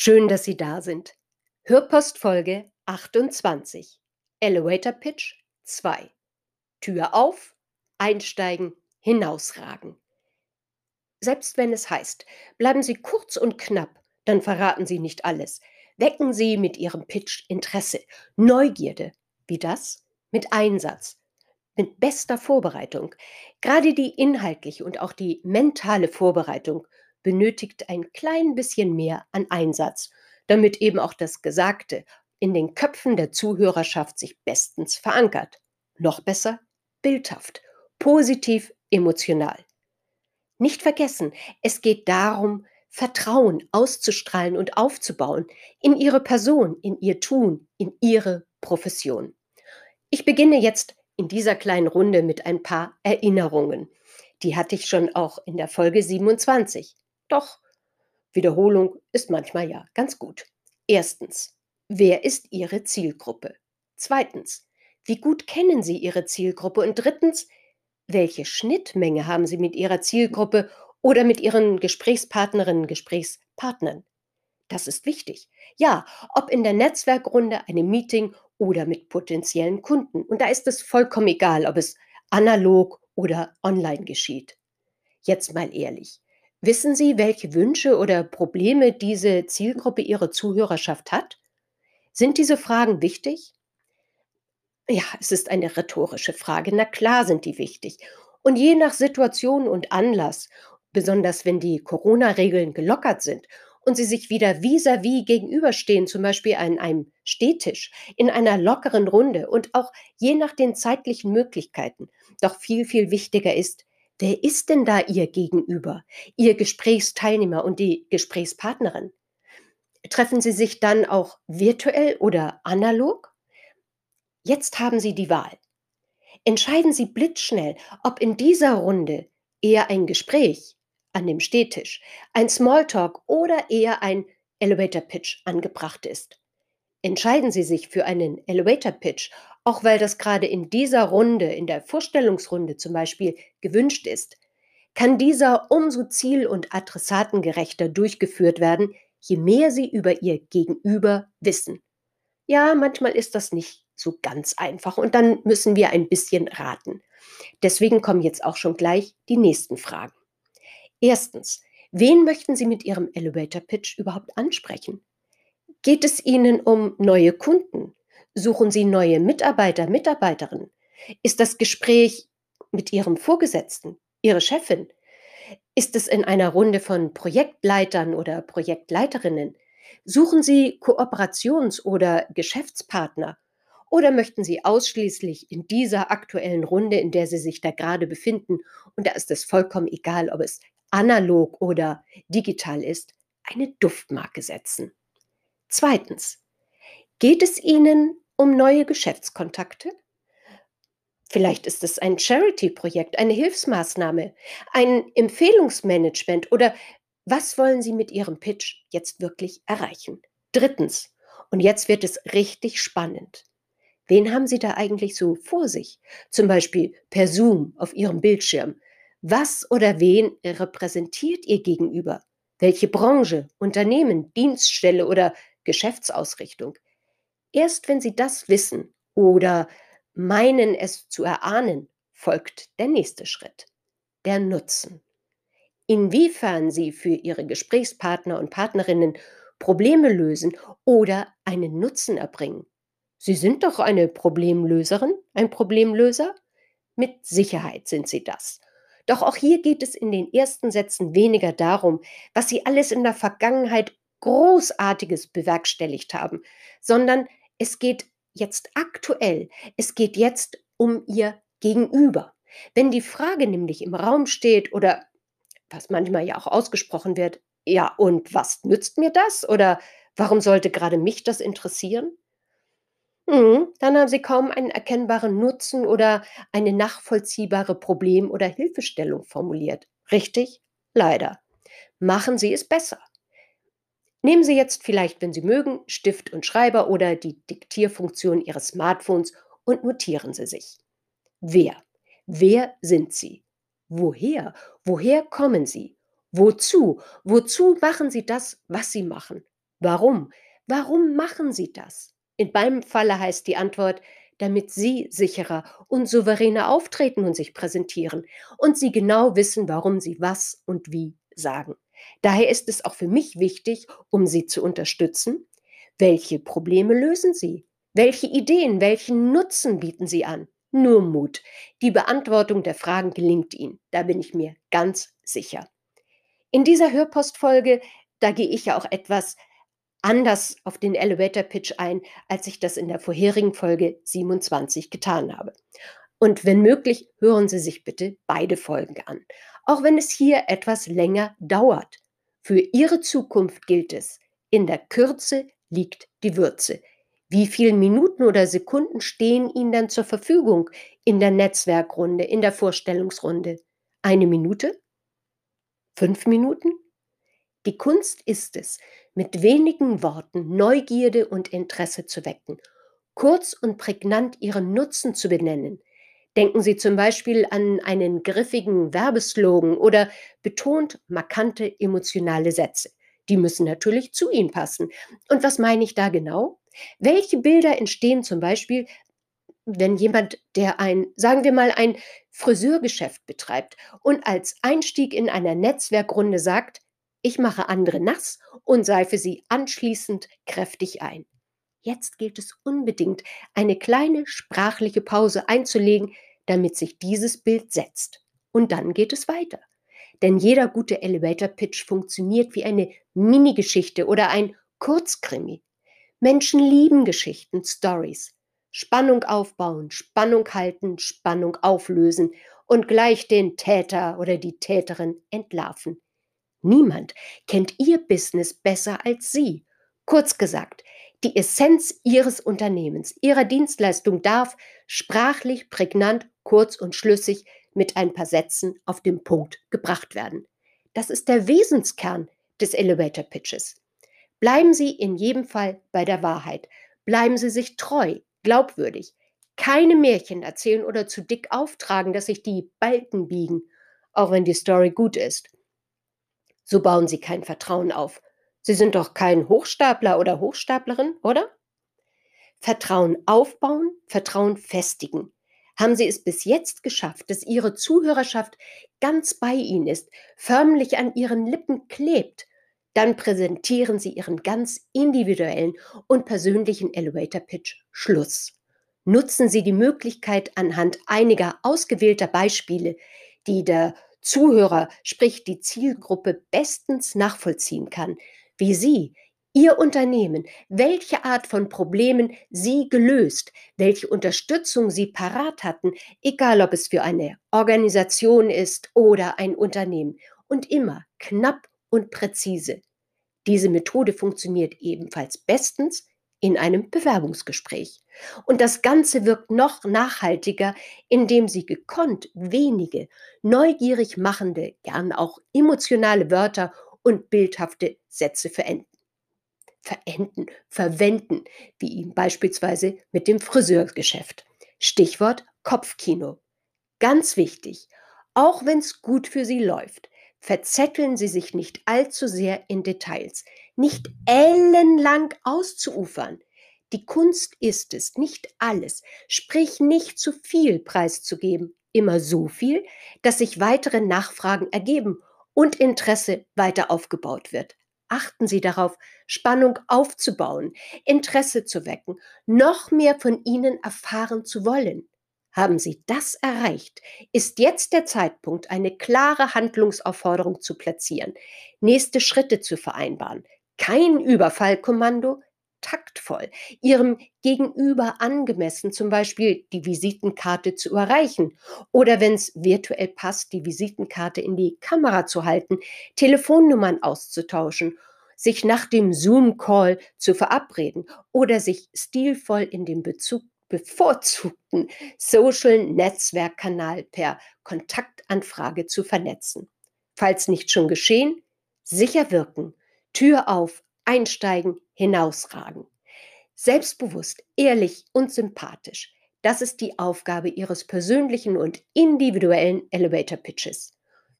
Schön, dass Sie da sind. Hörpost Folge 28. Elevator Pitch 2. Tür auf, einsteigen, hinausragen. Selbst wenn es heißt, bleiben Sie kurz und knapp, dann verraten Sie nicht alles. Wecken Sie mit Ihrem Pitch Interesse, Neugierde. Wie das? Mit Einsatz, mit bester Vorbereitung. Gerade die inhaltliche und auch die mentale Vorbereitung benötigt ein klein bisschen mehr an Einsatz, damit eben auch das Gesagte in den Köpfen der Zuhörerschaft sich bestens verankert. Noch besser, bildhaft, positiv, emotional. Nicht vergessen, es geht darum, Vertrauen auszustrahlen und aufzubauen in ihre Person, in ihr Tun, in ihre Profession. Ich beginne jetzt in dieser kleinen Runde mit ein paar Erinnerungen. Die hatte ich schon auch in der Folge 27. Doch, Wiederholung ist manchmal ja ganz gut. Erstens, wer ist Ihre Zielgruppe? Zweitens, wie gut kennen Sie Ihre Zielgruppe? Und drittens, welche Schnittmenge haben Sie mit Ihrer Zielgruppe oder mit Ihren Gesprächspartnerinnen, Gesprächspartnern? Das ist wichtig. Ja, ob in der Netzwerkrunde, einem Meeting oder mit potenziellen Kunden. Und da ist es vollkommen egal, ob es analog oder online geschieht. Jetzt mal ehrlich. Wissen Sie, welche Wünsche oder Probleme diese Zielgruppe Ihrer Zuhörerschaft hat? Sind diese Fragen wichtig? Ja, es ist eine rhetorische Frage. Na klar sind die wichtig. Und je nach Situation und Anlass, besonders wenn die Corona-Regeln gelockert sind und sie sich wieder vis-à-vis gegenüberstehen, zum Beispiel an einem Stehtisch, in einer lockeren Runde und auch je nach den zeitlichen Möglichkeiten. Doch viel, viel wichtiger ist, Wer ist denn da Ihr Gegenüber, Ihr Gesprächsteilnehmer und die Gesprächspartnerin? Treffen Sie sich dann auch virtuell oder analog? Jetzt haben Sie die Wahl. Entscheiden Sie blitzschnell, ob in dieser Runde eher ein Gespräch an dem Stehtisch, ein Smalltalk oder eher ein Elevator Pitch angebracht ist. Entscheiden Sie sich für einen Elevator Pitch auch weil das gerade in dieser Runde, in der Vorstellungsrunde zum Beispiel, gewünscht ist, kann dieser umso ziel- und adressatengerechter durchgeführt werden, je mehr Sie über Ihr Gegenüber wissen. Ja, manchmal ist das nicht so ganz einfach und dann müssen wir ein bisschen raten. Deswegen kommen jetzt auch schon gleich die nächsten Fragen. Erstens, wen möchten Sie mit Ihrem Elevator Pitch überhaupt ansprechen? Geht es Ihnen um neue Kunden, Suchen Sie neue Mitarbeiter, Mitarbeiterinnen? Ist das Gespräch mit Ihrem Vorgesetzten, Ihre Chefin? Ist es in einer Runde von Projektleitern oder Projektleiterinnen? Suchen Sie Kooperations- oder Geschäftspartner? Oder möchten Sie ausschließlich in dieser aktuellen Runde, in der Sie sich da gerade befinden, und da ist es vollkommen egal, ob es analog oder digital ist, eine Duftmarke setzen? Zweitens, geht es Ihnen um neue Geschäftskontakte? Vielleicht ist es ein Charity-Projekt, eine Hilfsmaßnahme, ein Empfehlungsmanagement oder was wollen Sie mit Ihrem Pitch jetzt wirklich erreichen? Drittens, und jetzt wird es richtig spannend. Wen haben Sie da eigentlich so vor sich? Zum Beispiel per Zoom auf Ihrem Bildschirm. Was oder wen repräsentiert Ihr Gegenüber? Welche Branche, Unternehmen, Dienststelle oder Geschäftsausrichtung? Erst wenn sie das wissen oder meinen es zu erahnen, folgt der nächste Schritt, der Nutzen. Inwiefern sie für ihre Gesprächspartner und Partnerinnen Probleme lösen oder einen Nutzen erbringen. Sie sind doch eine Problemlöserin, ein Problemlöser? Mit Sicherheit sind sie das. Doch auch hier geht es in den ersten Sätzen weniger darum, was sie alles in der Vergangenheit Großartiges bewerkstelligt haben, sondern es geht jetzt aktuell, es geht jetzt um ihr Gegenüber. Wenn die Frage nämlich im Raum steht oder was manchmal ja auch ausgesprochen wird, ja, und was nützt mir das? Oder Warum sollte gerade mich das interessieren? Mhm, dann haben Sie kaum einen erkennbaren Nutzen oder eine nachvollziehbare Problem- oder Hilfestellung formuliert. Richtig? Leider. Machen Sie es besser. Nehmen Sie jetzt vielleicht, wenn Sie mögen, Stift und Schreiber oder die Diktierfunktion Ihres Smartphones und notieren Sie sich. Wer? Wer sind Sie? Woher? Woher kommen Sie? Wozu? Wozu machen Sie das, was Sie machen? Warum? Warum machen Sie das? In meinem Falle heißt die Antwort, damit Sie sicherer und souveräner auftreten und sich präsentieren und Sie genau wissen, warum Sie was und wie sagen. Daher ist es auch für mich wichtig, um Sie zu unterstützen, welche Probleme lösen Sie? Welche Ideen, welchen Nutzen bieten Sie an? Nur Mut. Die Beantwortung der Fragen gelingt Ihnen, da bin ich mir ganz sicher. In dieser Hörpostfolge, da gehe ich ja auch etwas anders auf den Elevator Pitch ein, als ich das in der vorherigen Folge 27 getan habe. Und wenn möglich, hören Sie sich bitte beide Folgen an, auch wenn es hier etwas länger dauert. Für Ihre Zukunft gilt es, in der Kürze liegt die Würze. Wie viele Minuten oder Sekunden stehen Ihnen dann zur Verfügung in der Netzwerkrunde, in der Vorstellungsrunde? Eine Minute? Fünf Minuten? Die Kunst ist es, mit wenigen Worten Neugierde und Interesse zu wecken, kurz und prägnant ihren Nutzen zu benennen. Denken Sie zum Beispiel an einen griffigen Werbeslogan oder betont markante emotionale Sätze. Die müssen natürlich zu Ihnen passen. Und was meine ich da genau? Welche Bilder entstehen zum Beispiel, wenn jemand, der ein, sagen wir mal, ein Friseurgeschäft betreibt und als Einstieg in einer Netzwerkrunde sagt, ich mache andere nass und seife sie anschließend kräftig ein. Jetzt gilt es unbedingt, eine kleine sprachliche Pause einzulegen, damit sich dieses Bild setzt. Und dann geht es weiter. Denn jeder gute Elevator Pitch funktioniert wie eine Mini-Geschichte oder ein Kurzkrimi. Menschen lieben Geschichten, Stories. Spannung aufbauen, Spannung halten, Spannung auflösen und gleich den Täter oder die Täterin entlarven. Niemand kennt Ihr Business besser als Sie. Kurz gesagt, die Essenz Ihres Unternehmens, Ihrer Dienstleistung darf sprachlich, prägnant, kurz und schlüssig mit ein paar Sätzen auf den Punkt gebracht werden. Das ist der Wesenskern des Elevator Pitches. Bleiben Sie in jedem Fall bei der Wahrheit. Bleiben Sie sich treu, glaubwürdig. Keine Märchen erzählen oder zu dick auftragen, dass sich die Balken biegen, auch wenn die Story gut ist. So bauen Sie kein Vertrauen auf. Sie sind doch kein Hochstapler oder Hochstaplerin, oder? Vertrauen aufbauen, Vertrauen festigen. Haben Sie es bis jetzt geschafft, dass Ihre Zuhörerschaft ganz bei Ihnen ist, förmlich an Ihren Lippen klebt, dann präsentieren Sie Ihren ganz individuellen und persönlichen Elevator Pitch Schluss. Nutzen Sie die Möglichkeit anhand einiger ausgewählter Beispiele, die der Zuhörer, sprich die Zielgruppe, bestens nachvollziehen kann, wie Sie, Ihr Unternehmen, welche Art von Problemen Sie gelöst, welche Unterstützung Sie parat hatten, egal ob es für eine Organisation ist oder ein Unternehmen, und immer knapp und präzise. Diese Methode funktioniert ebenfalls bestens in einem Bewerbungsgespräch. Und das Ganze wirkt noch nachhaltiger, indem Sie gekonnt wenige, neugierig machende, gern auch emotionale Wörter und bildhafte Sätze verenden. Verenden, verwenden, wie beispielsweise mit dem Friseurgeschäft. Stichwort Kopfkino. Ganz wichtig, auch wenn es gut für Sie läuft, verzetteln Sie sich nicht allzu sehr in Details, nicht ellenlang auszuufern. Die Kunst ist es, nicht alles, sprich nicht zu viel preiszugeben, immer so viel, dass sich weitere Nachfragen ergeben und Interesse weiter aufgebaut wird. Achten Sie darauf, Spannung aufzubauen, Interesse zu wecken, noch mehr von Ihnen erfahren zu wollen. Haben Sie das erreicht, ist jetzt der Zeitpunkt, eine klare Handlungsaufforderung zu platzieren, nächste Schritte zu vereinbaren. Kein Überfallkommando, taktvoll, Ihrem Gegenüber angemessen, zum Beispiel die Visitenkarte zu erreichen oder wenn es virtuell passt, die Visitenkarte in die Kamera zu halten, Telefonnummern auszutauschen, sich nach dem Zoom-Call zu verabreden oder sich stilvoll in dem Bezug bevorzugten Social-Netzwerkkanal per Kontaktanfrage zu vernetzen. Falls nicht schon geschehen, sicher wirken, Tür auf, einsteigen, hinausragen. Selbstbewusst, ehrlich und sympathisch. Das ist die Aufgabe Ihres persönlichen und individuellen Elevator Pitches.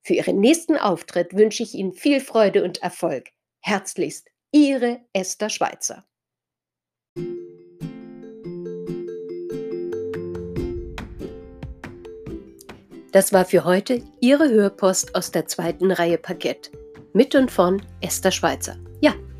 Für Ihren nächsten Auftritt wünsche ich Ihnen viel Freude und Erfolg. Herzlichst, Ihre Esther Schweizer. Das war für heute Ihre Hörpost aus der zweiten Reihe Parkett. Mit und von Esther Schweizer.